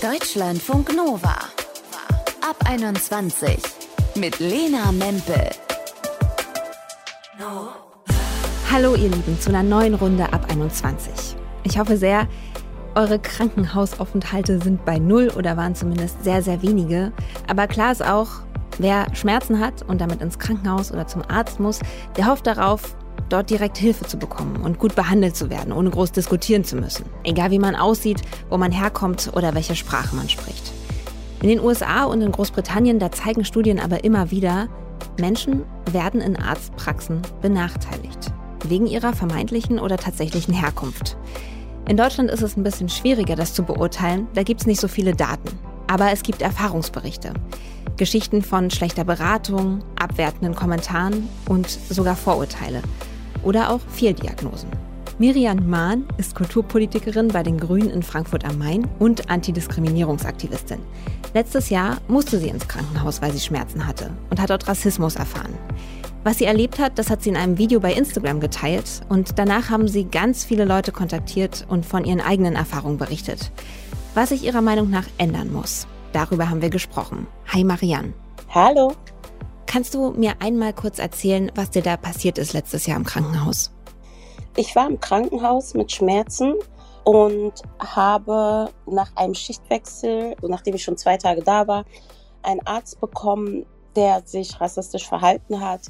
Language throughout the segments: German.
Deutschlandfunk Nova. Ab 21 mit Lena Mempel. Hallo ihr Lieben zu einer neuen Runde ab 21. Ich hoffe sehr, eure Krankenhausaufenthalte sind bei Null oder waren zumindest sehr, sehr wenige. Aber klar ist auch, wer Schmerzen hat und damit ins Krankenhaus oder zum Arzt muss, der hofft darauf, dort direkt Hilfe zu bekommen und gut behandelt zu werden, ohne groß diskutieren zu müssen. Egal wie man aussieht, wo man herkommt oder welche Sprache man spricht. In den USA und in Großbritannien, da zeigen Studien aber immer wieder, Menschen werden in Arztpraxen benachteiligt. Wegen ihrer vermeintlichen oder tatsächlichen Herkunft. In Deutschland ist es ein bisschen schwieriger, das zu beurteilen. Da gibt es nicht so viele Daten. Aber es gibt Erfahrungsberichte. Geschichten von schlechter Beratung, abwertenden Kommentaren und sogar Vorurteile oder auch Fehldiagnosen. Miriam Mahn ist Kulturpolitikerin bei den Grünen in Frankfurt am Main und Antidiskriminierungsaktivistin. Letztes Jahr musste sie ins Krankenhaus, weil sie Schmerzen hatte und hat dort Rassismus erfahren. Was sie erlebt hat, das hat sie in einem Video bei Instagram geteilt und danach haben sie ganz viele Leute kontaktiert und von ihren eigenen Erfahrungen berichtet. Was sich ihrer Meinung nach ändern muss, darüber haben wir gesprochen. Hi Marianne. Hallo. Kannst du mir einmal kurz erzählen, was dir da passiert ist letztes Jahr im Krankenhaus? Ich war im Krankenhaus mit Schmerzen und habe nach einem Schichtwechsel, nachdem ich schon zwei Tage da war, einen Arzt bekommen, der sich rassistisch verhalten hat.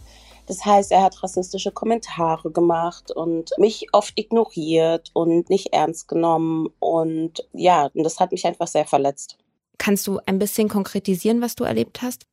Das heißt, er hat rassistische Kommentare gemacht und mich oft ignoriert und nicht ernst genommen. Und ja, das hat mich einfach sehr verletzt. Kannst du ein bisschen konkretisieren, was du erlebt hast?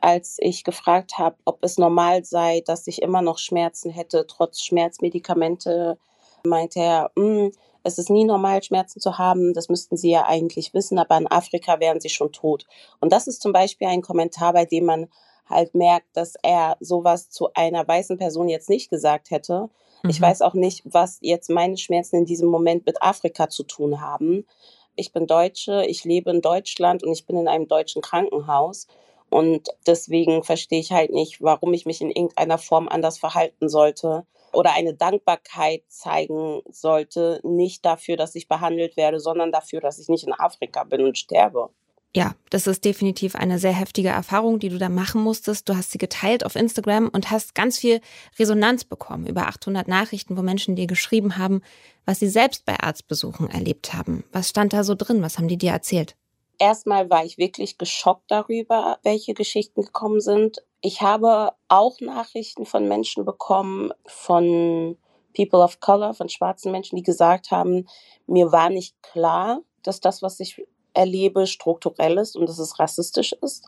Als ich gefragt habe, ob es normal sei, dass ich immer noch Schmerzen hätte, trotz Schmerzmedikamente, meinte er, mm, es ist nie normal, Schmerzen zu haben. Das müssten Sie ja eigentlich wissen, aber in Afrika wären Sie schon tot. Und das ist zum Beispiel ein Kommentar, bei dem man halt merkt, dass er sowas zu einer weißen Person jetzt nicht gesagt hätte. Mhm. Ich weiß auch nicht, was jetzt meine Schmerzen in diesem Moment mit Afrika zu tun haben. Ich bin Deutsche, ich lebe in Deutschland und ich bin in einem deutschen Krankenhaus. Und deswegen verstehe ich halt nicht, warum ich mich in irgendeiner Form anders verhalten sollte oder eine Dankbarkeit zeigen sollte, nicht dafür, dass ich behandelt werde, sondern dafür, dass ich nicht in Afrika bin und sterbe. Ja, das ist definitiv eine sehr heftige Erfahrung, die du da machen musstest. Du hast sie geteilt auf Instagram und hast ganz viel Resonanz bekommen. Über 800 Nachrichten, wo Menschen dir geschrieben haben, was sie selbst bei Arztbesuchen erlebt haben. Was stand da so drin? Was haben die dir erzählt? Erstmal war ich wirklich geschockt darüber, welche Geschichten gekommen sind. Ich habe auch Nachrichten von Menschen bekommen, von People of Color, von schwarzen Menschen, die gesagt haben, mir war nicht klar, dass das, was ich erlebe, strukturell ist und dass es rassistisch ist.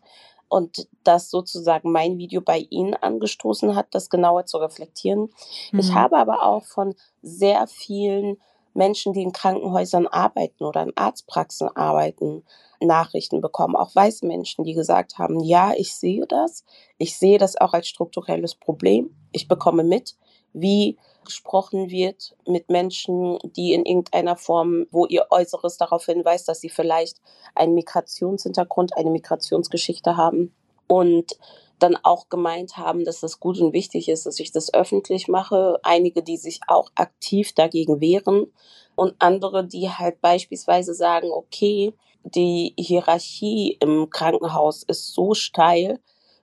Und dass sozusagen mein Video bei ihnen angestoßen hat, das genauer zu reflektieren. Mhm. Ich habe aber auch von sehr vielen Menschen, die in Krankenhäusern arbeiten oder in Arztpraxen arbeiten, Nachrichten bekommen, auch weiße Menschen, die gesagt haben, ja, ich sehe das, ich sehe das auch als strukturelles Problem, ich bekomme mit, wie gesprochen wird mit Menschen, die in irgendeiner Form, wo ihr Äußeres darauf hinweist, dass sie vielleicht einen Migrationshintergrund, eine Migrationsgeschichte haben. Und dann auch gemeint haben, dass das gut und wichtig ist, dass ich das öffentlich mache. Einige, die sich auch aktiv dagegen wehren und andere, die halt beispielsweise sagen, okay, die Hierarchie im Krankenhaus ist so steil,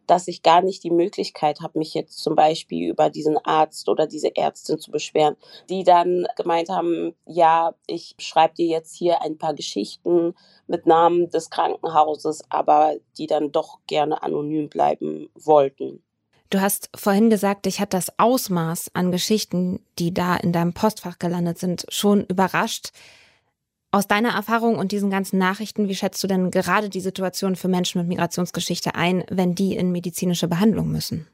dass ich gar nicht die Möglichkeit habe, mich jetzt zum Beispiel über diesen Arzt oder diese Ärztin zu beschweren, die dann gemeint haben, ja, ich schreibe dir jetzt hier ein paar Geschichten mit Namen des Krankenhauses, aber die dann doch gerne anonym bleiben wollten. Du hast vorhin gesagt, dich hat das Ausmaß an Geschichten, die da in deinem Postfach gelandet sind, schon überrascht. Aus deiner Erfahrung und diesen ganzen Nachrichten, wie schätzt du denn gerade die Situation für Menschen mit Migrationsgeschichte ein, wenn die in medizinische Behandlung müssen?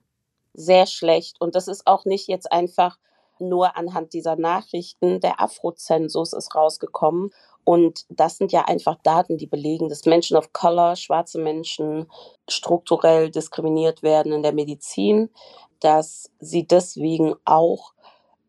Sehr schlecht. Und das ist auch nicht jetzt einfach nur anhand dieser Nachrichten. Der Afrozensus ist rausgekommen. Und das sind ja einfach Daten, die belegen, dass Menschen of Color, schwarze Menschen, strukturell diskriminiert werden in der Medizin, dass sie deswegen auch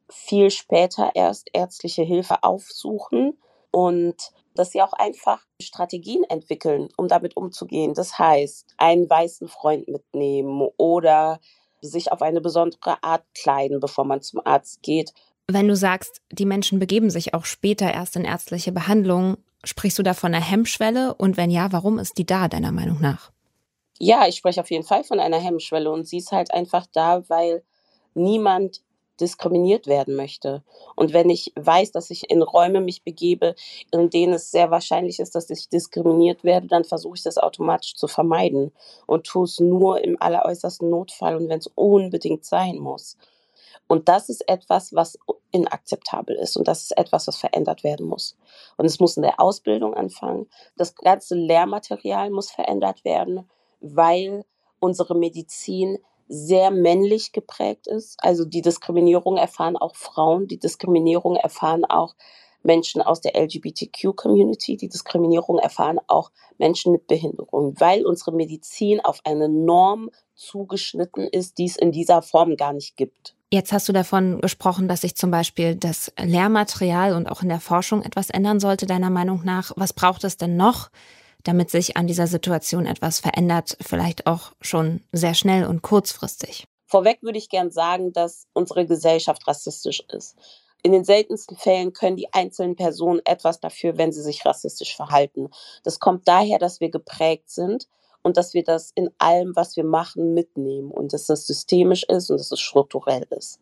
viel später erst ärztliche Hilfe aufsuchen und dass sie auch einfach Strategien entwickeln, um damit umzugehen. Das heißt, einen weißen Freund mitnehmen oder sich auf eine besondere Art kleiden, bevor man zum Arzt geht. Wenn du sagst, die Menschen begeben sich auch später erst in ärztliche Behandlung, Sprichst du da von einer Hemmschwelle? Und wenn ja, warum ist die da, deiner Meinung nach? Ja, ich spreche auf jeden Fall von einer Hemmschwelle und sie ist halt einfach da, weil niemand diskriminiert werden möchte. Und wenn ich weiß, dass ich in Räume mich begebe, in denen es sehr wahrscheinlich ist, dass ich diskriminiert werde, dann versuche ich das automatisch zu vermeiden und tue es nur im alleräußersten Notfall und wenn es unbedingt sein muss. Und das ist etwas, was inakzeptabel ist und das ist etwas, was verändert werden muss. Und es muss in der Ausbildung anfangen. Das ganze Lehrmaterial muss verändert werden, weil unsere Medizin sehr männlich geprägt ist. Also die Diskriminierung erfahren auch Frauen, die Diskriminierung erfahren auch Menschen aus der LGBTQ-Community, die Diskriminierung erfahren auch Menschen mit Behinderung, weil unsere Medizin auf eine Norm zugeschnitten ist, die es in dieser Form gar nicht gibt. Jetzt hast du davon gesprochen, dass sich zum Beispiel das Lehrmaterial und auch in der Forschung etwas ändern sollte, deiner Meinung nach. Was braucht es denn noch, damit sich an dieser Situation etwas verändert, vielleicht auch schon sehr schnell und kurzfristig? Vorweg würde ich gern sagen, dass unsere Gesellschaft rassistisch ist. In den seltensten Fällen können die einzelnen Personen etwas dafür, wenn sie sich rassistisch verhalten. Das kommt daher, dass wir geprägt sind und dass wir das in allem, was wir machen, mitnehmen und dass das systemisch ist und dass es strukturell ist.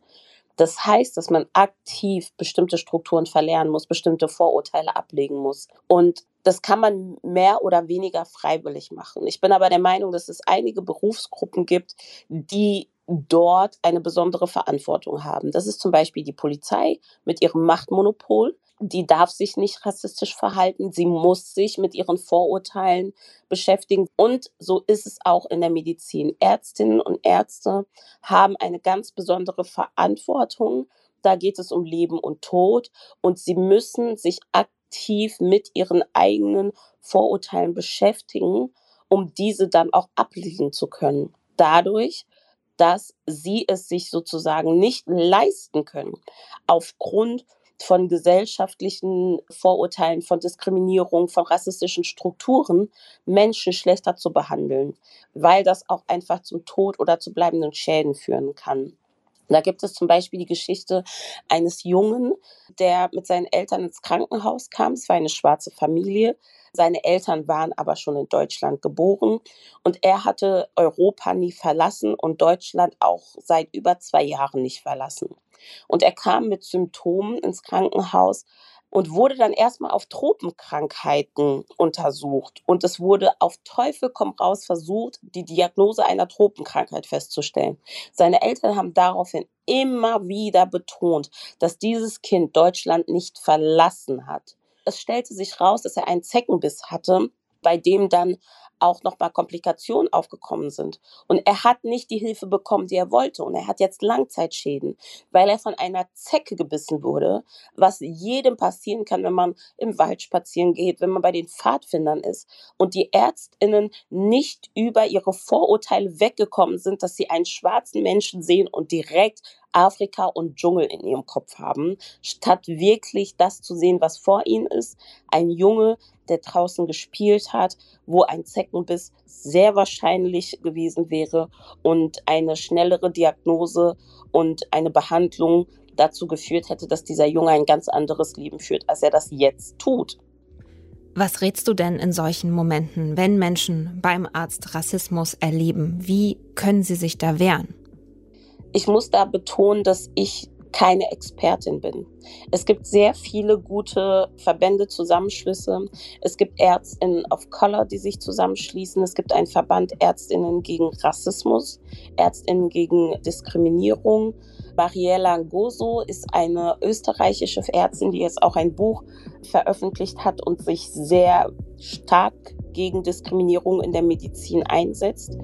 Das heißt, dass man aktiv bestimmte Strukturen verlernen muss, bestimmte Vorurteile ablegen muss. Und das kann man mehr oder weniger freiwillig machen. Ich bin aber der Meinung, dass es einige Berufsgruppen gibt, die dort eine besondere Verantwortung haben. Das ist zum Beispiel die Polizei mit ihrem Machtmonopol. Die darf sich nicht rassistisch verhalten. Sie muss sich mit ihren Vorurteilen beschäftigen. Und so ist es auch in der Medizin. Ärztinnen und Ärzte haben eine ganz besondere Verantwortung. Da geht es um Leben und Tod. Und sie müssen sich aktiv mit ihren eigenen Vorurteilen beschäftigen, um diese dann auch ablegen zu können. Dadurch dass sie es sich sozusagen nicht leisten können, aufgrund von gesellschaftlichen Vorurteilen, von Diskriminierung, von rassistischen Strukturen Menschen schlechter zu behandeln, weil das auch einfach zum Tod oder zu bleibenden Schäden führen kann. Da gibt es zum Beispiel die Geschichte eines Jungen, der mit seinen Eltern ins Krankenhaus kam. Es war eine schwarze Familie. Seine Eltern waren aber schon in Deutschland geboren und er hatte Europa nie verlassen und Deutschland auch seit über zwei Jahren nicht verlassen. Und er kam mit Symptomen ins Krankenhaus, und wurde dann erstmal auf Tropenkrankheiten untersucht. Und es wurde auf Teufel komm raus versucht, die Diagnose einer Tropenkrankheit festzustellen. Seine Eltern haben daraufhin immer wieder betont, dass dieses Kind Deutschland nicht verlassen hat. Es stellte sich raus, dass er einen Zeckenbiss hatte, bei dem dann auch nochmal Komplikationen aufgekommen sind. Und er hat nicht die Hilfe bekommen, die er wollte. Und er hat jetzt Langzeitschäden, weil er von einer Zecke gebissen wurde, was jedem passieren kann, wenn man im Wald spazieren geht, wenn man bei den Pfadfindern ist. Und die Ärztinnen nicht über ihre Vorurteile weggekommen sind, dass sie einen schwarzen Menschen sehen und direkt Afrika und Dschungel in ihrem Kopf haben, statt wirklich das zu sehen, was vor ihnen ist. Ein Junge, der draußen gespielt hat, wo ein Zeckenbiss sehr wahrscheinlich gewesen wäre und eine schnellere Diagnose und eine Behandlung dazu geführt hätte, dass dieser Junge ein ganz anderes Leben führt, als er das jetzt tut. Was rätst du denn in solchen Momenten, wenn Menschen beim Arzt Rassismus erleben? Wie können sie sich da wehren? Ich muss da betonen, dass ich keine Expertin bin. Es gibt sehr viele gute Verbände, Zusammenschlüsse. Es gibt Ärztinnen of Color, die sich zusammenschließen. Es gibt einen Verband Ärztinnen gegen Rassismus, Ärztinnen gegen Diskriminierung. Mariella Goso ist eine österreichische Ärztin, die jetzt auch ein Buch veröffentlicht hat und sich sehr stark gegen Diskriminierung in der Medizin einsetzt.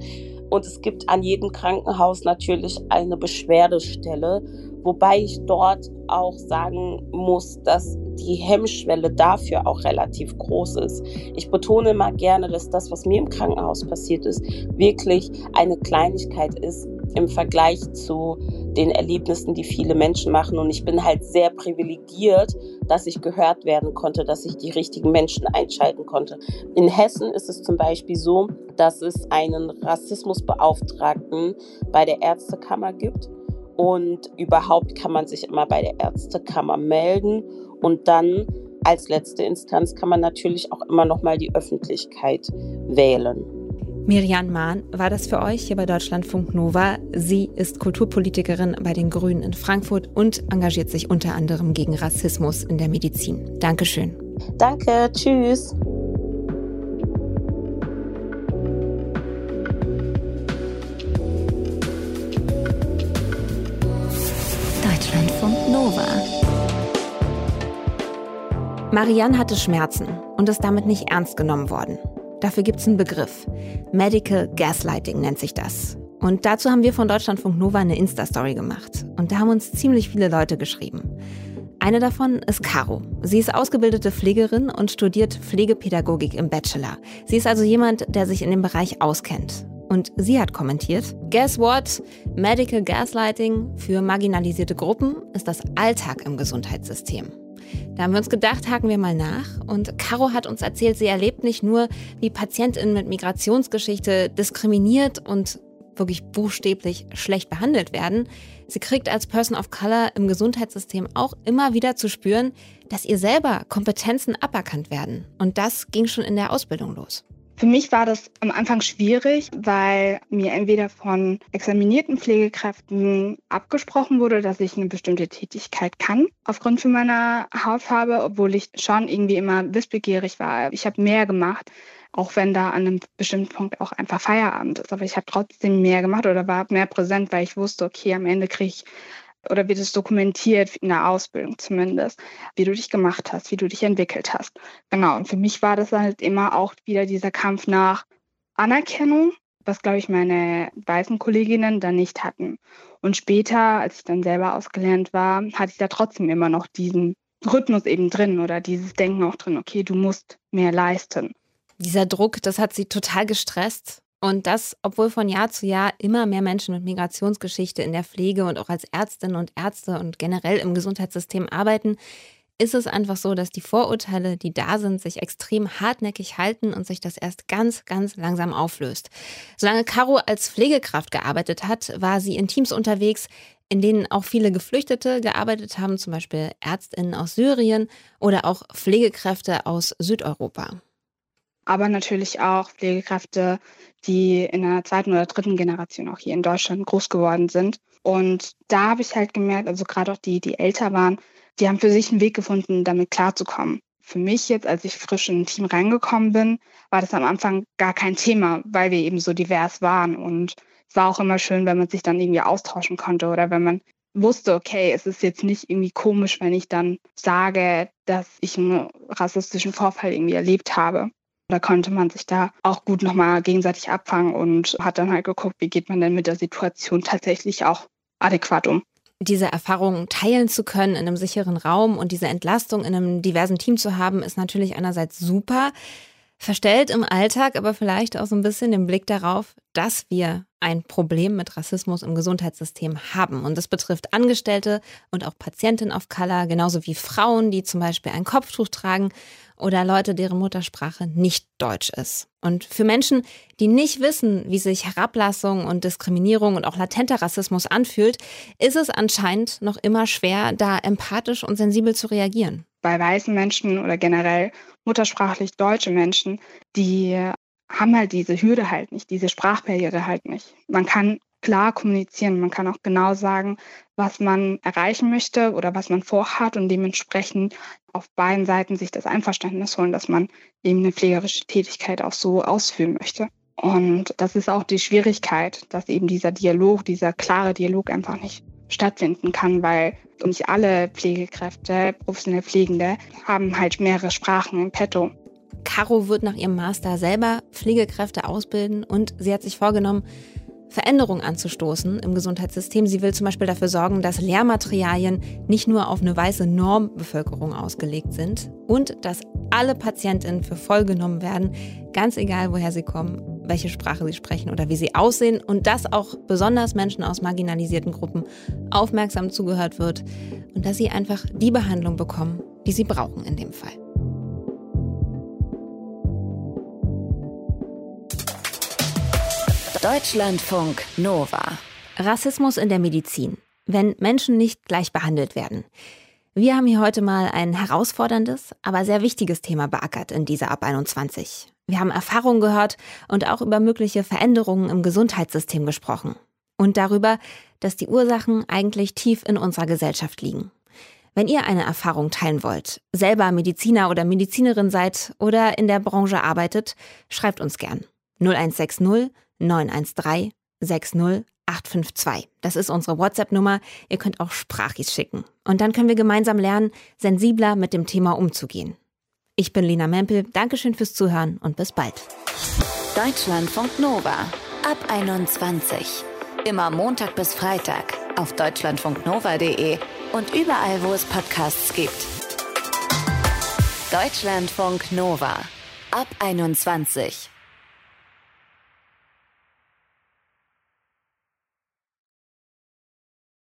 Und es gibt an jedem Krankenhaus natürlich eine Beschwerdestelle, wobei ich dort auch sagen muss, dass die Hemmschwelle dafür auch relativ groß ist. Ich betone mal gerne, dass das, was mir im Krankenhaus passiert ist, wirklich eine Kleinigkeit ist im Vergleich zu den Erlebnissen, die viele Menschen machen. Und ich bin halt sehr privilegiert, dass ich gehört werden konnte, dass ich die richtigen Menschen einschalten konnte. In Hessen ist es zum Beispiel so, dass es einen Rassismusbeauftragten bei der Ärztekammer gibt. Und überhaupt kann man sich immer bei der Ärztekammer melden und dann als letzte Instanz kann man natürlich auch immer noch mal die Öffentlichkeit wählen. Miriam Mahn war das für euch hier bei Deutschlandfunk Nova. Sie ist Kulturpolitikerin bei den Grünen in Frankfurt und engagiert sich unter anderem gegen Rassismus in der Medizin. Dankeschön. Danke, tschüss. Deutschlandfunk Nova. Marianne hatte Schmerzen und ist damit nicht ernst genommen worden. Dafür gibt es einen Begriff. Medical Gaslighting nennt sich das. Und dazu haben wir von Deutschlandfunk Nova eine Insta-Story gemacht. Und da haben uns ziemlich viele Leute geschrieben. Eine davon ist Caro. Sie ist ausgebildete Pflegerin und studiert Pflegepädagogik im Bachelor. Sie ist also jemand, der sich in dem Bereich auskennt. Und sie hat kommentiert, Guess what? Medical Gaslighting für marginalisierte Gruppen ist das Alltag im Gesundheitssystem. Da haben wir uns gedacht, haken wir mal nach. Und Caro hat uns erzählt, sie erlebt nicht nur, wie PatientInnen mit Migrationsgeschichte diskriminiert und wirklich buchstäblich schlecht behandelt werden. Sie kriegt als Person of Color im Gesundheitssystem auch immer wieder zu spüren, dass ihr selber Kompetenzen aberkannt werden. Und das ging schon in der Ausbildung los. Für mich war das am Anfang schwierig, weil mir entweder von examinierten Pflegekräften abgesprochen wurde, dass ich eine bestimmte Tätigkeit kann, aufgrund von meiner Hautfarbe, obwohl ich schon irgendwie immer wissbegierig war. Ich habe mehr gemacht, auch wenn da an einem bestimmten Punkt auch einfach Feierabend ist. Aber ich habe trotzdem mehr gemacht oder war mehr präsent, weil ich wusste, okay, am Ende kriege ich oder wird es dokumentiert in der Ausbildung zumindest, wie du dich gemacht hast, wie du dich entwickelt hast. Genau, und für mich war das halt immer auch wieder dieser Kampf nach Anerkennung, was, glaube ich, meine weißen Kolleginnen dann nicht hatten. Und später, als ich dann selber ausgelernt war, hatte ich da trotzdem immer noch diesen Rhythmus eben drin oder dieses Denken auch drin, okay, du musst mehr leisten. Dieser Druck, das hat sie total gestresst. Und das, obwohl von Jahr zu Jahr immer mehr Menschen mit Migrationsgeschichte in der Pflege und auch als Ärztinnen und Ärzte und generell im Gesundheitssystem arbeiten, ist es einfach so, dass die Vorurteile, die da sind, sich extrem hartnäckig halten und sich das erst ganz, ganz langsam auflöst. Solange Caro als Pflegekraft gearbeitet hat, war sie in Teams unterwegs, in denen auch viele Geflüchtete gearbeitet haben, zum Beispiel Ärztinnen aus Syrien oder auch Pflegekräfte aus Südeuropa aber natürlich auch Pflegekräfte, die in der zweiten oder dritten Generation auch hier in Deutschland groß geworden sind. Und da habe ich halt gemerkt, also gerade auch die, die älter waren, die haben für sich einen Weg gefunden, damit klarzukommen. Für mich jetzt, als ich frisch in ein Team reingekommen bin, war das am Anfang gar kein Thema, weil wir eben so divers waren. Und es war auch immer schön, wenn man sich dann irgendwie austauschen konnte oder wenn man wusste, okay, es ist jetzt nicht irgendwie komisch, wenn ich dann sage, dass ich einen rassistischen Vorfall irgendwie erlebt habe. Da konnte man sich da auch gut nochmal gegenseitig abfangen und hat dann halt geguckt, wie geht man denn mit der Situation tatsächlich auch adäquat um. Diese Erfahrungen teilen zu können in einem sicheren Raum und diese Entlastung in einem diversen Team zu haben, ist natürlich einerseits super, verstellt im Alltag aber vielleicht auch so ein bisschen den Blick darauf, dass wir ein Problem mit Rassismus im Gesundheitssystem haben. Und das betrifft Angestellte und auch Patientinnen of Color, genauso wie Frauen, die zum Beispiel ein Kopftuch tragen oder Leute, deren Muttersprache nicht Deutsch ist. Und für Menschen, die nicht wissen, wie sich Herablassung und Diskriminierung und auch latenter Rassismus anfühlt, ist es anscheinend noch immer schwer, da empathisch und sensibel zu reagieren. Bei weißen Menschen oder generell muttersprachlich deutsche Menschen, die haben halt diese Hürde halt nicht, diese Sprachbarriere halt nicht. Man kann klar kommunizieren. Man kann auch genau sagen, was man erreichen möchte oder was man vorhat und dementsprechend auf beiden Seiten sich das Einverständnis holen, dass man eben eine pflegerische Tätigkeit auch so ausführen möchte. Und das ist auch die Schwierigkeit, dass eben dieser Dialog, dieser klare Dialog einfach nicht stattfinden kann, weil nicht alle Pflegekräfte, professionelle Pflegende, haben halt mehrere Sprachen im Petto. Caro wird nach ihrem Master selber Pflegekräfte ausbilden und sie hat sich vorgenommen, Veränderungen anzustoßen im Gesundheitssystem. Sie will zum Beispiel dafür sorgen, dass Lehrmaterialien nicht nur auf eine weiße Normbevölkerung ausgelegt sind und dass alle Patientinnen für voll genommen werden, ganz egal woher sie kommen, welche Sprache sie sprechen oder wie sie aussehen und dass auch besonders Menschen aus marginalisierten Gruppen aufmerksam zugehört wird und dass sie einfach die Behandlung bekommen, die sie brauchen in dem Fall. Deutschlandfunk Nova. Rassismus in der Medizin. Wenn Menschen nicht gleich behandelt werden. Wir haben hier heute mal ein herausforderndes, aber sehr wichtiges Thema beackert in dieser Ab 21. Wir haben Erfahrungen gehört und auch über mögliche Veränderungen im Gesundheitssystem gesprochen. Und darüber, dass die Ursachen eigentlich tief in unserer Gesellschaft liegen. Wenn ihr eine Erfahrung teilen wollt, selber Mediziner oder Medizinerin seid oder in der Branche arbeitet, schreibt uns gern. 0160 913 60852. Das ist unsere WhatsApp-Nummer. Ihr könnt auch Sprachis schicken. Und dann können wir gemeinsam lernen, sensibler mit dem Thema umzugehen. Ich bin Lena Mempel. Dankeschön fürs Zuhören und bis bald. Deutschlandfunk Nova ab 21. Immer Montag bis Freitag auf deutschlandfunknova.de und überall, wo es Podcasts gibt. Deutschlandfunk Nova ab 21.